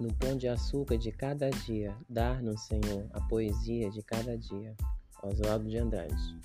no pão de açúcar de cada dia, dar-nos, Senhor, a poesia de cada dia. Oswaldo de Andrade.